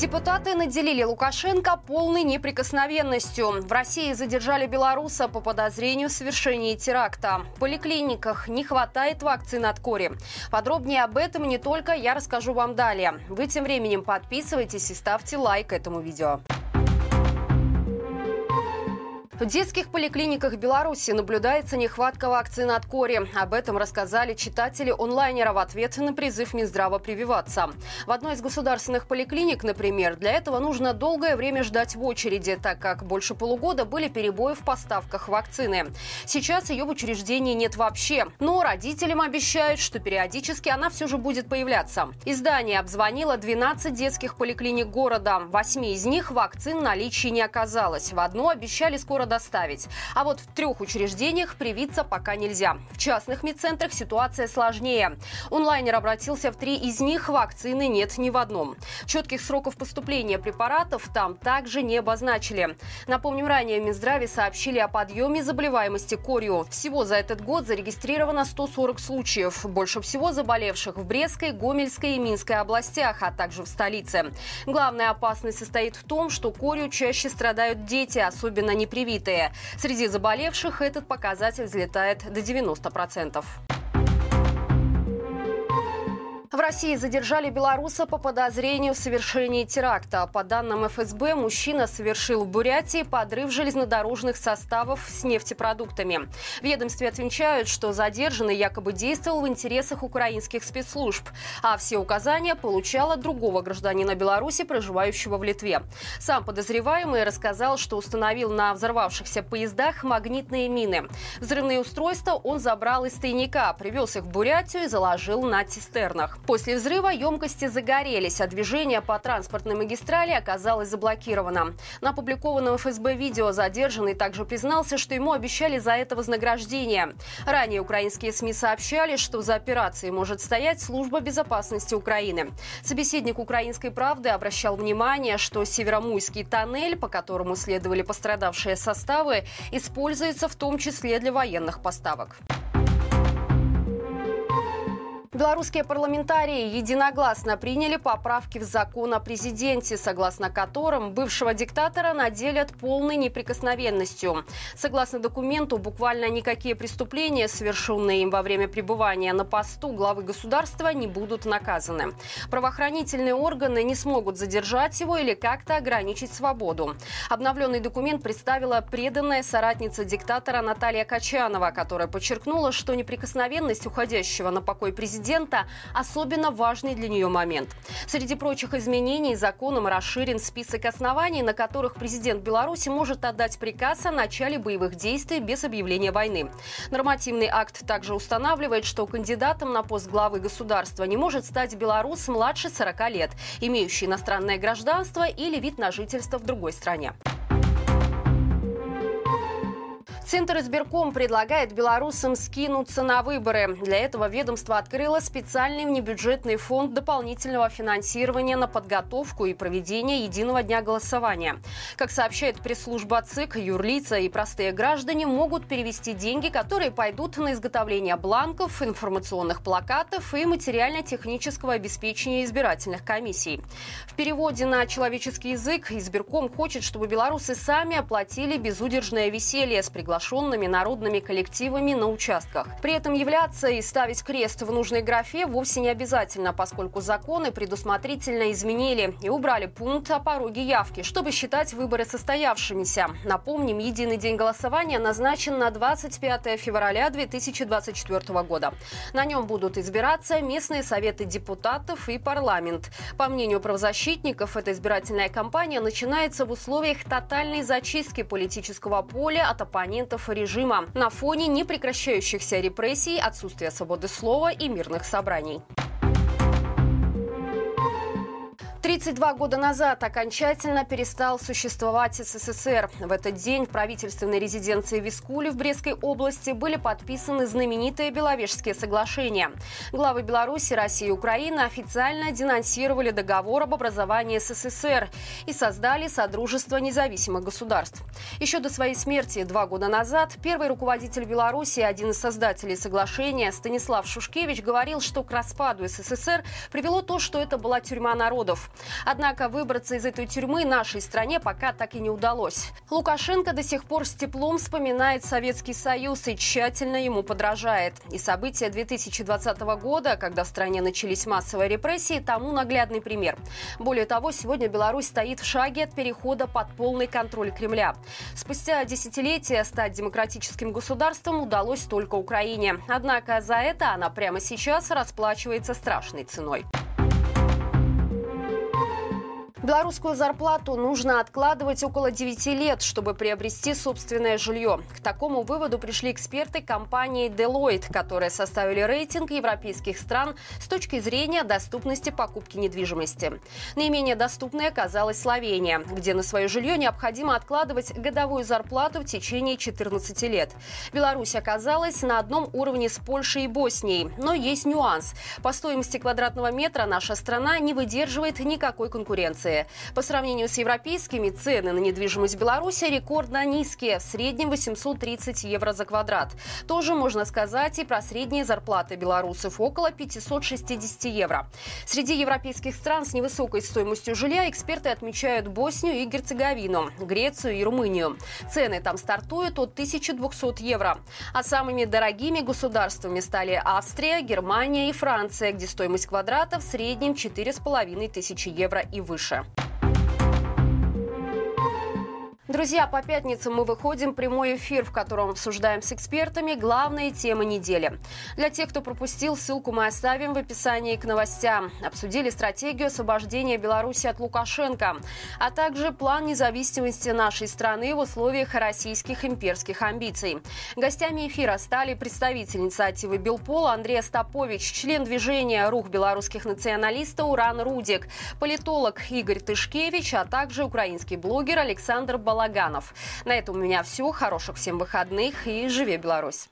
Депутаты наделили Лукашенко полной неприкосновенностью. В России задержали белоруса по подозрению в совершении теракта. В поликлиниках не хватает вакцин от кори. Подробнее об этом не только я расскажу вам далее. Вы тем временем подписывайтесь и ставьте лайк этому видео. В детских поликлиниках Беларуси наблюдается нехватка вакцин от кори. Об этом рассказали читатели онлайнера в ответ на призыв Минздрава прививаться. В одной из государственных поликлиник, например, для этого нужно долгое время ждать в очереди, так как больше полугода были перебои в поставках вакцины. Сейчас ее в учреждении нет вообще. Но родителям обещают, что периодически она все же будет появляться. Издание обзвонило 12 детских поликлиник города. Восьми из них вакцин наличии не оказалось. В одну обещали скоро доставить. А вот в трех учреждениях привиться пока нельзя. В частных медцентрах ситуация сложнее. Онлайнер обратился в три из них, вакцины нет ни в одном. Четких сроков поступления препаратов там также не обозначили. Напомним, ранее в Минздраве сообщили о подъеме заболеваемости корью. Всего за этот год зарегистрировано 140 случаев. Больше всего заболевших в Брестской, Гомельской и Минской областях, а также в столице. Главная опасность состоит в том, что корью чаще страдают дети, особенно непривитые привитые. Среди заболевших этот показатель взлетает до 90%. В России задержали белоруса по подозрению в совершении теракта. По данным ФСБ, мужчина совершил в Бурятии подрыв железнодорожных составов с нефтепродуктами. В ведомстве отвечают, что задержанный якобы действовал в интересах украинских спецслужб, а все указания получал от другого гражданина Беларуси, проживающего в Литве. Сам подозреваемый рассказал, что установил на взорвавшихся поездах магнитные мины. Взрывные устройства он забрал из тайника, привез их в Бурятию и заложил на цистернах. После взрыва емкости загорелись, а движение по транспортной магистрали оказалось заблокировано. На опубликованном ФСБ видео задержанный также признался, что ему обещали за это вознаграждение. Ранее украинские СМИ сообщали, что за операцией может стоять служба безопасности Украины. Собеседник «Украинской правды» обращал внимание, что Северомуйский тоннель, по которому следовали пострадавшие составы, используется в том числе для военных поставок. Белорусские парламентарии единогласно приняли поправки в закон о президенте, согласно которым бывшего диктатора наделят полной неприкосновенностью. Согласно документу, буквально никакие преступления, совершенные им во время пребывания на посту главы государства, не будут наказаны. Правоохранительные органы не смогут задержать его или как-то ограничить свободу. Обновленный документ представила преданная соратница диктатора Наталья Качанова, которая подчеркнула, что неприкосновенность уходящего на покой президента президента особенно важный для нее момент. Среди прочих изменений законом расширен список оснований, на которых президент Беларуси может отдать приказ о начале боевых действий без объявления войны. Нормативный акт также устанавливает, что кандидатом на пост главы государства не может стать белорус младше 40 лет, имеющий иностранное гражданство или вид на жительство в другой стране. Центр избирком предлагает белорусам скинуться на выборы. Для этого ведомство открыло специальный внебюджетный фонд дополнительного финансирования на подготовку и проведение единого дня голосования. Как сообщает пресс-служба ЦИК, юрлица и простые граждане могут перевести деньги, которые пойдут на изготовление бланков, информационных плакатов и материально-технического обеспечения избирательных комиссий. В переводе на человеческий язык избирком хочет, чтобы белорусы сами оплатили безудержное веселье с приглашением приглашенными народными коллективами на участках. При этом являться и ставить крест в нужной графе вовсе не обязательно, поскольку законы предусмотрительно изменили и убрали пункт о пороге явки, чтобы считать выборы состоявшимися. Напомним, единый день голосования назначен на 25 февраля 2024 года. На нем будут избираться местные советы депутатов и парламент. По мнению правозащитников, эта избирательная кампания начинается в условиях тотальной зачистки политического поля от оппонентов оппонентов режима на фоне непрекращающихся репрессий, отсутствия свободы слова и мирных собраний. 32 года назад окончательно перестал существовать СССР. В этот день в правительственной резиденции Вискули в Брестской области были подписаны знаменитые Беловежские соглашения. Главы Беларуси, России и Украины официально денонсировали договор об образовании СССР и создали Содружество независимых государств. Еще до своей смерти два года назад первый руководитель Беларуси, один из создателей соглашения Станислав Шушкевич говорил, что к распаду СССР привело то, что это была тюрьма народов. Однако выбраться из этой тюрьмы нашей стране пока так и не удалось. Лукашенко до сих пор с теплом вспоминает Советский Союз и тщательно ему подражает. И события 2020 года, когда в стране начались массовые репрессии, тому наглядный пример. Более того, сегодня Беларусь стоит в шаге от перехода под полный контроль Кремля. Спустя десятилетия стать демократическим государством удалось только Украине. Однако за это она прямо сейчас расплачивается страшной ценой. Белорусскую зарплату нужно откладывать около 9 лет, чтобы приобрести собственное жилье. К такому выводу пришли эксперты компании Deloitte, которые составили рейтинг европейских стран с точки зрения доступности покупки недвижимости. Наименее доступной оказалась Словения, где на свое жилье необходимо откладывать годовую зарплату в течение 14 лет. Беларусь оказалась на одном уровне с Польшей и Боснией. Но есть нюанс. По стоимости квадратного метра наша страна не выдерживает никакой конкуренции. Франции. По сравнению с европейскими, цены на недвижимость в Беларуси рекордно низкие, в среднем 830 евро за квадрат. Тоже можно сказать и про средние зарплаты белорусов – около 560 евро. Среди европейских стран с невысокой стоимостью жилья эксперты отмечают Боснию и Герцеговину, Грецию и Румынию. Цены там стартуют от 1200 евро. А самыми дорогими государствами стали Австрия, Германия и Франция, где стоимость квадрата в среднем 4500 евро и выше. Друзья, по пятницам мы выходим в прямой эфир, в котором обсуждаем с экспертами главные темы недели. Для тех, кто пропустил, ссылку мы оставим в описании к новостям. Обсудили стратегию освобождения Беларуси от Лукашенко, а также план независимости нашей страны в условиях российских имперских амбиций. Гостями эфира стали представитель инициативы Белпол Андрей Стопович, член движения «Рух белорусских националистов» Уран Рудик, политолог Игорь Тышкевич, а также украинский блогер Александр Балаган. Балаганов. На этом у меня все. Хороших всем выходных и живи Беларусь!